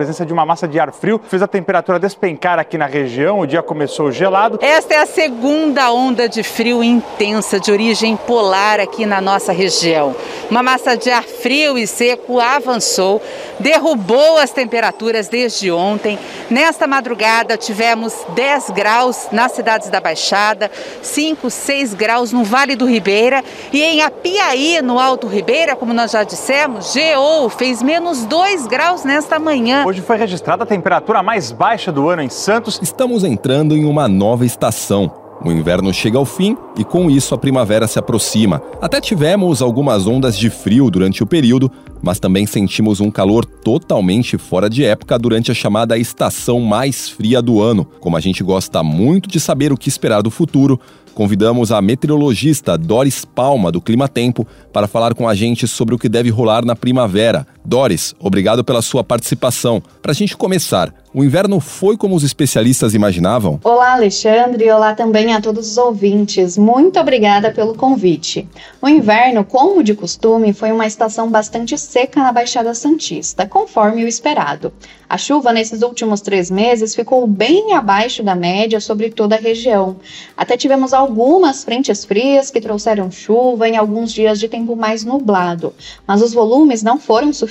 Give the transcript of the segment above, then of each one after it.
Presença de uma massa de ar frio fez a temperatura despencar aqui na região. O dia começou gelado. Esta é a segunda onda de frio intensa de origem polar aqui na nossa região. Uma massa de ar frio e seco avançou, derrubou as temperaturas desde ontem. Nesta madrugada tivemos 10 graus nas cidades da Baixada, 5, 6 graus no Vale do Ribeira e em Apiaí, no Alto Ribeira, como nós já dissemos, geou, fez menos 2 graus nesta manhã. Hoje foi registrada a temperatura mais baixa do ano em Santos. Estamos entrando em uma nova estação. O inverno chega ao fim e com isso a primavera se aproxima. Até tivemos algumas ondas de frio durante o período, mas também sentimos um calor totalmente fora de época durante a chamada estação mais fria do ano. Como a gente gosta muito de saber o que esperar do futuro, convidamos a meteorologista Doris Palma do Clima Tempo para falar com a gente sobre o que deve rolar na primavera. Doris, obrigado pela sua participação. Para a gente começar, o inverno foi como os especialistas imaginavam? Olá, Alexandre, olá também a todos os ouvintes. Muito obrigada pelo convite. O inverno, como de costume, foi uma estação bastante seca na Baixada Santista, conforme o esperado. A chuva nesses últimos três meses ficou bem abaixo da média sobre toda a região. Até tivemos algumas frentes frias que trouxeram chuva em alguns dias de tempo mais nublado, mas os volumes não foram suficientes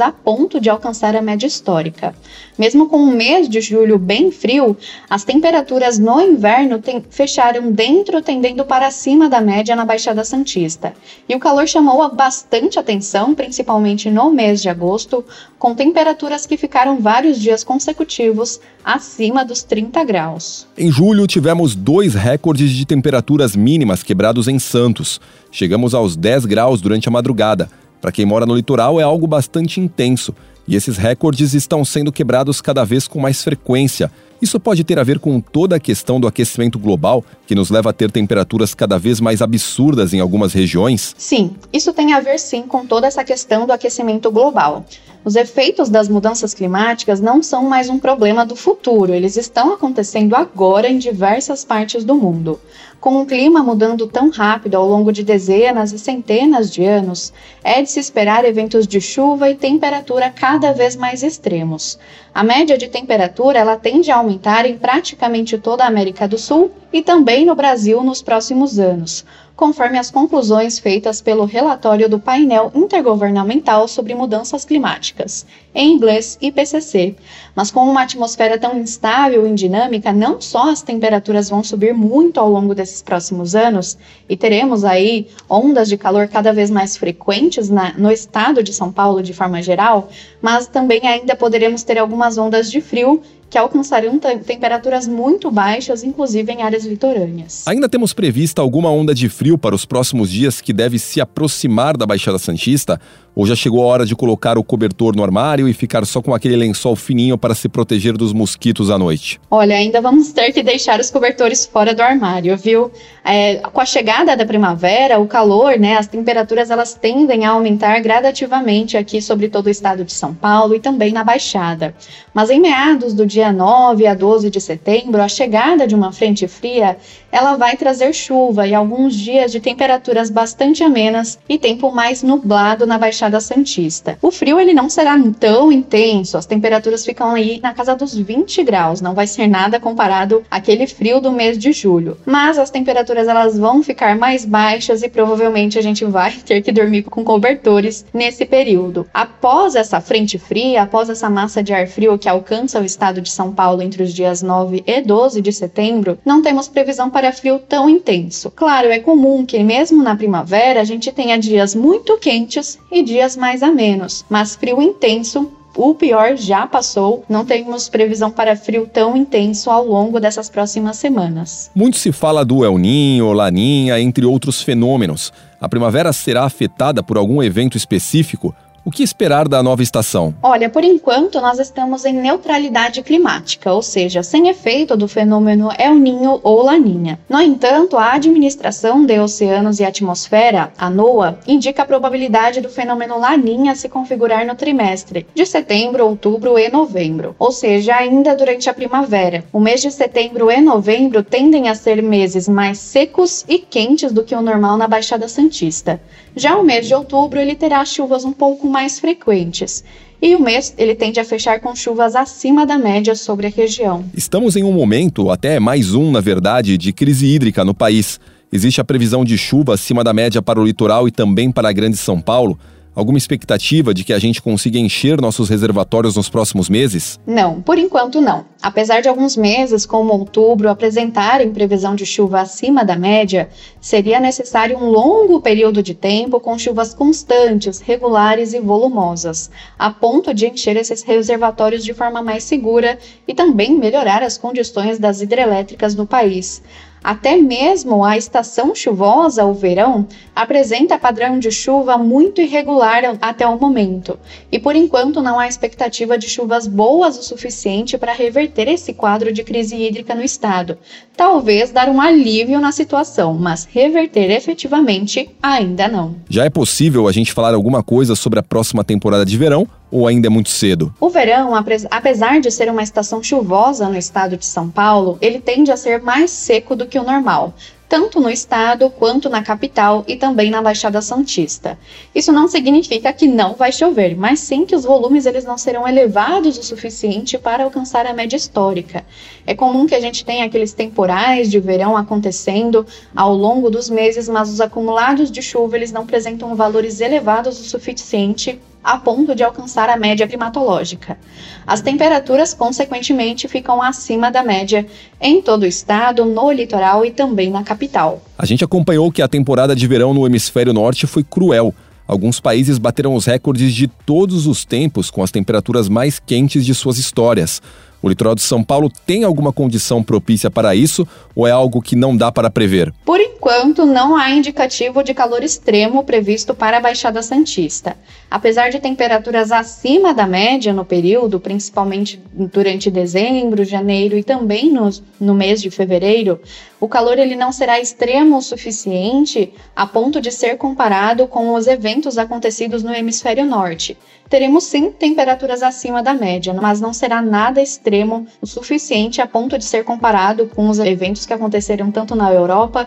a ponto de alcançar a média histórica. Mesmo com um mês de julho bem frio, as temperaturas no inverno fecharam dentro, tendendo para cima da média na Baixada Santista. E o calor chamou bastante atenção, principalmente no mês de agosto, com temperaturas que ficaram vários dias consecutivos acima dos 30 graus. Em julho, tivemos dois recordes de temperaturas mínimas quebrados em Santos. Chegamos aos 10 graus durante a madrugada. Para quem mora no litoral, é algo bastante intenso. E esses recordes estão sendo quebrados cada vez com mais frequência. Isso pode ter a ver com toda a questão do aquecimento global, que nos leva a ter temperaturas cada vez mais absurdas em algumas regiões? Sim, isso tem a ver sim com toda essa questão do aquecimento global. Os efeitos das mudanças climáticas não são mais um problema do futuro, eles estão acontecendo agora em diversas partes do mundo. Com o clima mudando tão rápido ao longo de dezenas e centenas de anos, é de se esperar eventos de chuva e temperatura cada vez mais extremos. A média de temperatura ela tende a aumentar em praticamente toda a América do Sul e também no Brasil nos próximos anos, conforme as conclusões feitas pelo relatório do painel intergovernamental sobre mudanças climáticas, em inglês IPCC. Mas com uma atmosfera tão instável e dinâmica, não só as temperaturas vão subir muito ao longo desses próximos anos, e teremos aí ondas de calor cada vez mais frequentes na, no estado de São Paulo de forma geral, mas também ainda poderemos ter algumas ondas de frio que alcançariam temperaturas muito baixas, inclusive em áreas litorâneas. Ainda temos prevista alguma onda de frio para os próximos dias que deve se aproximar da Baixada Santista? Ou já chegou a hora de colocar o cobertor no armário e ficar só com aquele lençol fininho para se proteger dos mosquitos à noite? Olha, ainda vamos ter que deixar os cobertores fora do armário, viu? É, com a chegada da primavera, o calor, né, as temperaturas elas tendem a aumentar gradativamente aqui sobre todo o estado de São Paulo e também na Baixada. Mas em meados do dia 9 a 12 de setembro, a chegada de uma frente fria, ela vai trazer chuva e alguns dias de temperaturas bastante amenas e tempo mais nublado na Baixada Santista. O frio ele não será tão intenso, as temperaturas ficam aí na casa dos 20 graus, não vai ser nada comparado àquele frio do mês de julho. Mas as temperaturas elas vão ficar mais baixas e provavelmente a gente vai ter que dormir com cobertores nesse período. Após essa frente fria, após essa massa de ar frio que alcança o estado de São Paulo entre os dias 9 e 12 de setembro, não temos previsão para frio tão intenso. Claro, é comum que mesmo na primavera a gente tenha dias muito quentes e dias mais a menos, mas frio intenso o pior já passou, não temos previsão para frio tão intenso ao longo dessas próximas semanas. Muito se fala do El Ninho, Laninha, entre outros fenômenos. A primavera será afetada por algum evento específico? O que esperar da nova estação? Olha, por enquanto nós estamos em neutralidade climática, ou seja, sem efeito do fenômeno El Ninho ou Laninha. No entanto, a Administração de Oceanos e Atmosfera, a NOAA, indica a probabilidade do fenômeno Laninha se configurar no trimestre de setembro, outubro e novembro, ou seja, ainda durante a primavera. O mês de setembro e novembro tendem a ser meses mais secos e quentes do que o normal na Baixada Santista. Já o mês de outubro ele terá chuvas um pouco mais frequentes. E o mês ele tende a fechar com chuvas acima da média sobre a região. Estamos em um momento, até mais um, na verdade, de crise hídrica no país. Existe a previsão de chuva acima da média para o litoral e também para a Grande São Paulo. Alguma expectativa de que a gente consiga encher nossos reservatórios nos próximos meses? Não, por enquanto não. Apesar de alguns meses, como outubro, apresentarem previsão de chuva acima da média, seria necessário um longo período de tempo com chuvas constantes, regulares e volumosas, a ponto de encher esses reservatórios de forma mais segura e também melhorar as condições das hidrelétricas no país. Até mesmo a estação chuvosa, o verão, apresenta padrão de chuva muito irregular até o momento, e por enquanto não há expectativa de chuvas boas o suficiente para reverter esse quadro de crise hídrica no estado. Talvez dar um alívio na situação, mas reverter efetivamente ainda não. Já é possível a gente falar alguma coisa sobre a próxima temporada de verão ou ainda é muito cedo? O verão, apesar de ser uma estação chuvosa no estado de São Paulo, ele tende a ser mais seco do que o normal, tanto no estado quanto na capital e também na Baixada Santista. Isso não significa que não vai chover, mas sim que os volumes eles não serão elevados o suficiente para alcançar a média histórica. É comum que a gente tenha aqueles temporais de verão acontecendo ao longo dos meses, mas os acumulados de chuva eles não apresentam valores elevados o suficiente a ponto de alcançar a média climatológica. As temperaturas, consequentemente, ficam acima da média em todo o estado, no litoral e também na capital. A gente acompanhou que a temporada de verão no hemisfério norte foi cruel. Alguns países bateram os recordes de todos os tempos com as temperaturas mais quentes de suas histórias. O litoral de São Paulo tem alguma condição propícia para isso ou é algo que não dá para prever? Por enquanto, não há indicativo de calor extremo previsto para a Baixada Santista. Apesar de temperaturas acima da média no período, principalmente durante dezembro, janeiro e também no, no mês de fevereiro, o calor ele não será extremo o suficiente a ponto de ser comparado com os eventos acontecidos no hemisfério norte. Teremos sim temperaturas acima da média, mas não será nada extremo o suficiente a ponto de ser comparado com os eventos que aconteceram tanto na Europa